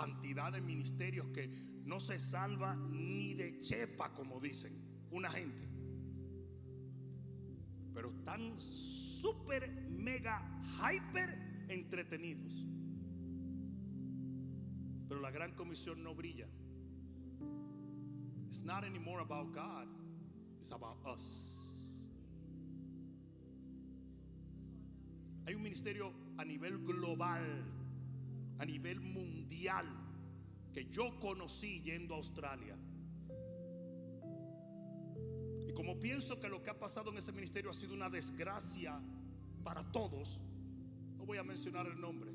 Cantidad de ministerios que no se salva ni de chepa, como dicen una gente. Pero están súper, mega, hyper entretenidos. Pero la gran comisión no brilla. It's not anymore about God, it's about us. Hay un ministerio a nivel global a nivel mundial que yo conocí yendo a Australia. Y como pienso que lo que ha pasado en ese ministerio ha sido una desgracia para todos, no voy a mencionar el nombre.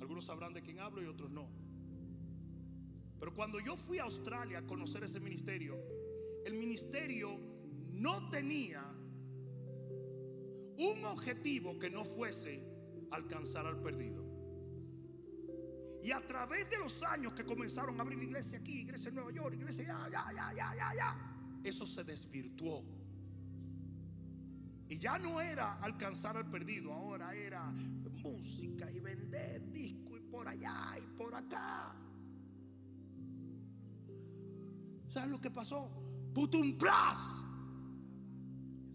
Algunos sabrán de quién hablo y otros no. Pero cuando yo fui a Australia a conocer ese ministerio, el ministerio no tenía un objetivo que no fuese alcanzar al perdido. Y a través de los años que comenzaron a abrir iglesia aquí, iglesia en Nueva York, iglesia ya, ya, ya, ya, ya, ya, eso se desvirtuó. Y ya no era alcanzar al perdido, ahora era música y vender disco y por allá y por acá. ¿Sabes lo que pasó? Putum plas.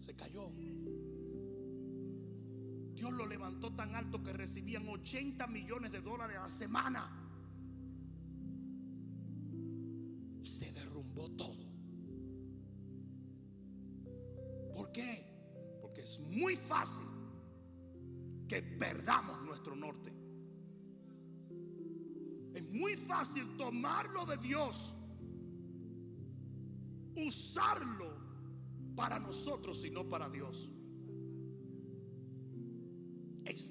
Se cayó. Dios lo levantó tan alto que recibían 80 millones de dólares a la semana. Y se derrumbó todo. ¿Por qué? Porque es muy fácil que perdamos nuestro norte. Es muy fácil tomarlo de Dios, usarlo para nosotros y no para Dios.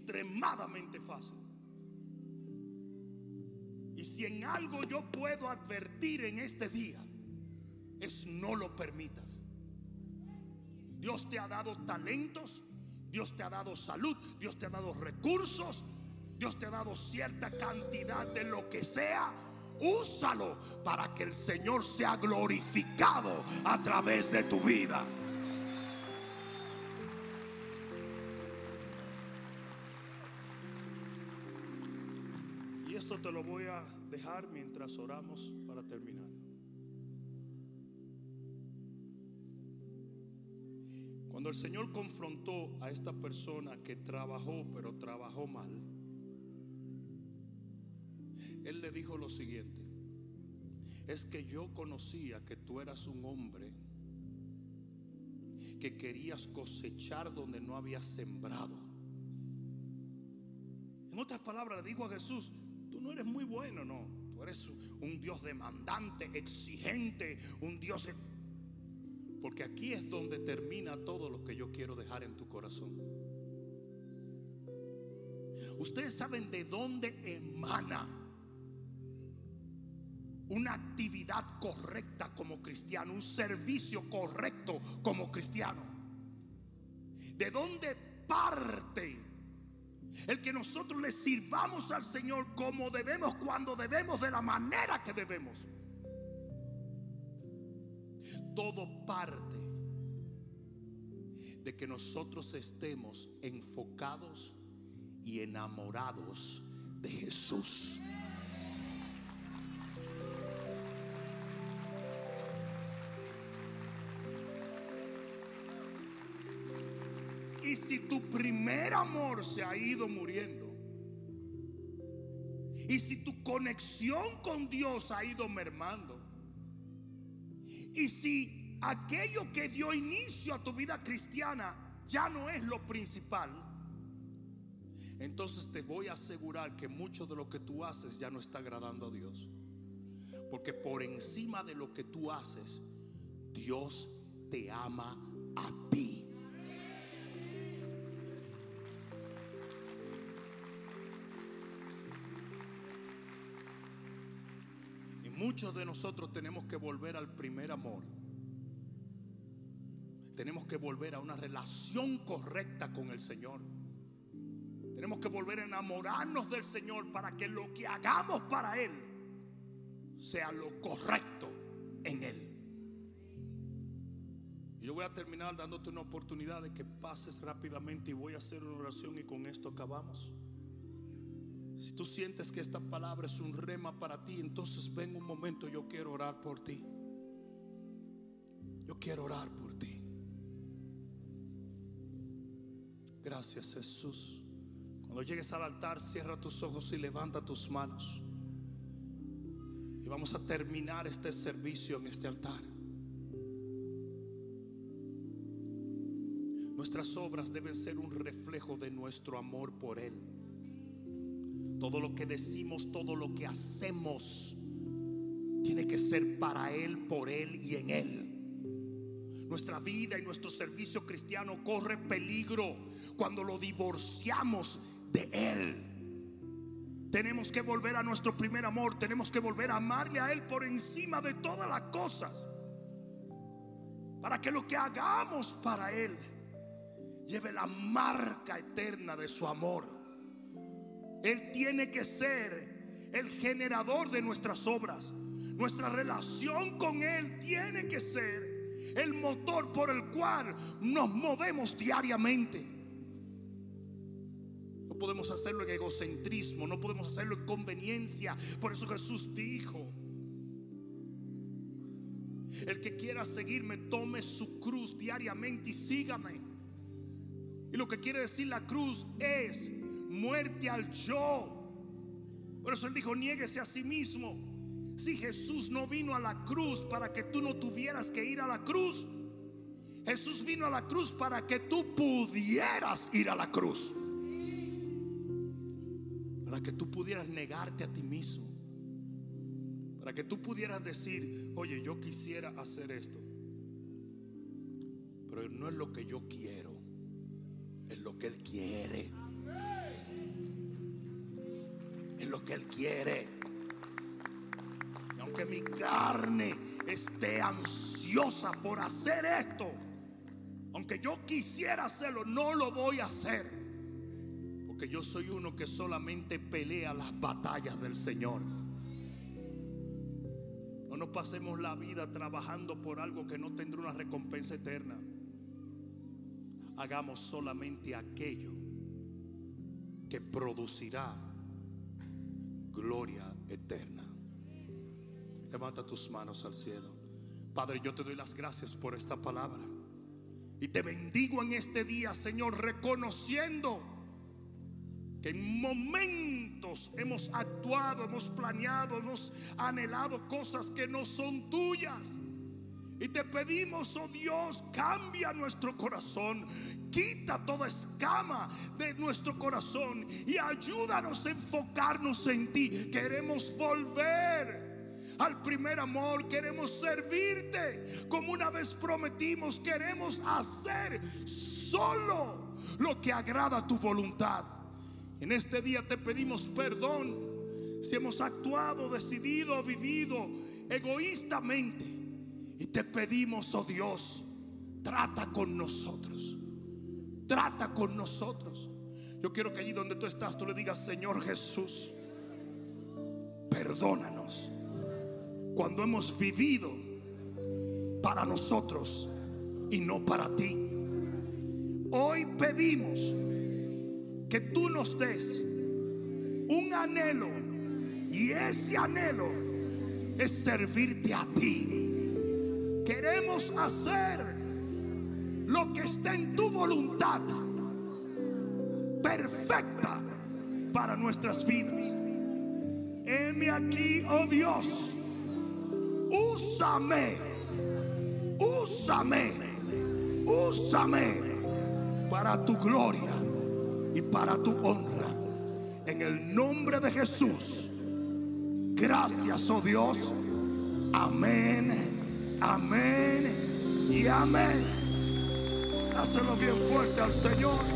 Extremadamente fácil. Y si en algo yo puedo advertir en este día, es no lo permitas. Dios te ha dado talentos, Dios te ha dado salud, Dios te ha dado recursos, Dios te ha dado cierta cantidad de lo que sea. Úsalo para que el Señor sea glorificado a través de tu vida. Te lo voy a dejar mientras oramos para terminar. Cuando el Señor confrontó a esta persona que trabajó, pero trabajó mal, Él le dijo lo siguiente, es que yo conocía que tú eras un hombre que querías cosechar donde no habías sembrado. En otras palabras, le dijo a Jesús, no eres muy bueno, no, tú eres un Dios demandante, exigente, un Dios porque aquí es donde termina todo lo que yo quiero dejar en tu corazón. Ustedes saben de dónde emana una actividad correcta como cristiano, un servicio correcto como cristiano. ¿De dónde parte el que nosotros le sirvamos al Señor como debemos, cuando debemos, de la manera que debemos? todo parte de que nosotros estemos enfocados y enamorados de Jesús. Si tu primer amor se ha ido muriendo, y si tu conexión con Dios ha ido mermando, y si aquello que dio inicio a tu vida cristiana ya no es lo principal, entonces te voy a asegurar que mucho de lo que tú haces ya no está agradando a Dios. Porque por encima de lo que tú haces, Dios te ama a ti. Muchos de nosotros tenemos que volver al primer amor. Tenemos que volver a una relación correcta con el Señor. Tenemos que volver a enamorarnos del Señor para que lo que hagamos para Él sea lo correcto en Él. Yo voy a terminar dándote una oportunidad de que pases rápidamente y voy a hacer una oración y con esto acabamos. Si tú sientes que esta palabra es un rema para ti, entonces ven un momento, yo quiero orar por ti. Yo quiero orar por ti. Gracias Jesús. Cuando llegues al altar, cierra tus ojos y levanta tus manos. Y vamos a terminar este servicio en este altar. Nuestras obras deben ser un reflejo de nuestro amor por Él. Todo lo que decimos, todo lo que hacemos, tiene que ser para Él, por Él y en Él. Nuestra vida y nuestro servicio cristiano corre peligro cuando lo divorciamos de Él. Tenemos que volver a nuestro primer amor, tenemos que volver a amarle a Él por encima de todas las cosas. Para que lo que hagamos para Él lleve la marca eterna de su amor. Él tiene que ser el generador de nuestras obras. Nuestra relación con Él tiene que ser el motor por el cual nos movemos diariamente. No podemos hacerlo en egocentrismo, no podemos hacerlo en conveniencia. Por eso Jesús dijo, El que quiera seguirme, tome su cruz diariamente y sígame. Y lo que quiere decir la cruz es muerte al yo. Por eso él dijo, niéguese a sí mismo. Si Jesús no vino a la cruz para que tú no tuvieras que ir a la cruz, Jesús vino a la cruz para que tú pudieras ir a la cruz. Para que tú pudieras negarte a ti mismo. Para que tú pudieras decir, oye, yo quisiera hacer esto. Pero no es lo que yo quiero. Es lo que Él quiere. Es lo que Él quiere. Y aunque mi carne esté ansiosa por hacer esto, aunque yo quisiera hacerlo, no lo voy a hacer. Porque yo soy uno que solamente pelea las batallas del Señor. No nos pasemos la vida trabajando por algo que no tendrá una recompensa eterna. Hagamos solamente aquello que producirá gloria eterna. Levanta tus manos al cielo. Padre, yo te doy las gracias por esta palabra. Y te bendigo en este día, Señor, reconociendo que en momentos hemos actuado, hemos planeado, hemos anhelado cosas que no son tuyas. Y te pedimos, oh Dios, cambia nuestro corazón, quita toda escama de nuestro corazón y ayúdanos a enfocarnos en ti. Queremos volver al primer amor, queremos servirte como una vez prometimos, queremos hacer solo lo que agrada tu voluntad. En este día te pedimos perdón si hemos actuado, decidido, vivido egoístamente. Y te pedimos, oh Dios, trata con nosotros. Trata con nosotros. Yo quiero que allí donde tú estás, tú le digas, Señor Jesús, perdónanos cuando hemos vivido para nosotros y no para ti. Hoy pedimos que tú nos des un anhelo y ese anhelo es servirte a ti. Queremos hacer lo que está en tu voluntad perfecta para nuestras vidas. Heme aquí, oh Dios úsame, úsame, úsame para tu gloria y para tu honra. En el nombre de Jesús. Gracias, oh Dios. Amén, amén y amén. Hacelo bien fuerte al Señor.